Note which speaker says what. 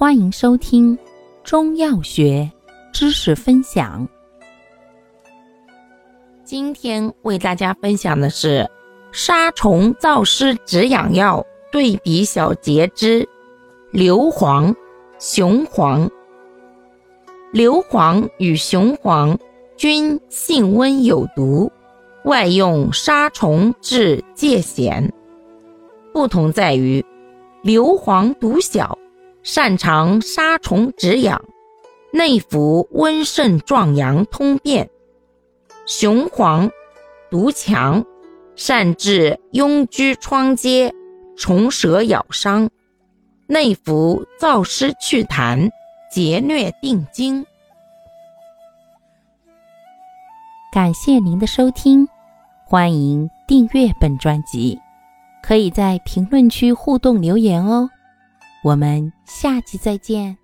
Speaker 1: 欢迎收听中药学知识分享。今天为大家分享的是杀虫燥湿止痒药对比小节之硫磺、雄黄。硫磺与雄黄均性温有毒，外用杀虫治疥癣。不同在于，硫磺毒小。擅长杀虫止痒，内服温肾壮阳通便；雄黄毒强，善治痈疽疮疖、虫蛇咬伤，内服燥湿祛痰、节疟定惊。感谢您的收听，欢迎订阅本专辑，可以在评论区互动留言哦。我们下期再见。